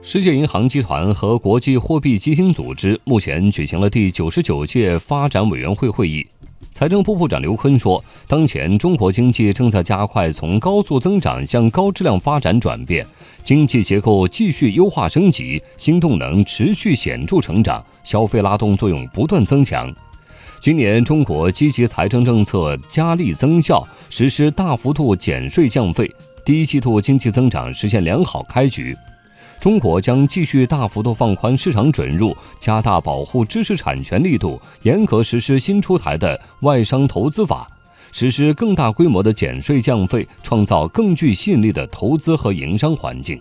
世界银行集团和国际货币基金组织目前举行了第九十九届发展委员会会议。财政部部长刘昆说，当前中国经济正在加快从高速增长向高质量发展转变，经济结构继续优化升级，新动能持续显著成长，消费拉动作用不断增强。今年中国积极财政政策加力增效，实施大幅度减税降费，第一季度经济增长实现良好开局。中国将继续大幅度放宽市场准入，加大保护知识产权力度，严格实施新出台的外商投资法，实施更大规模的减税降费，创造更具吸引力的投资和营商环境。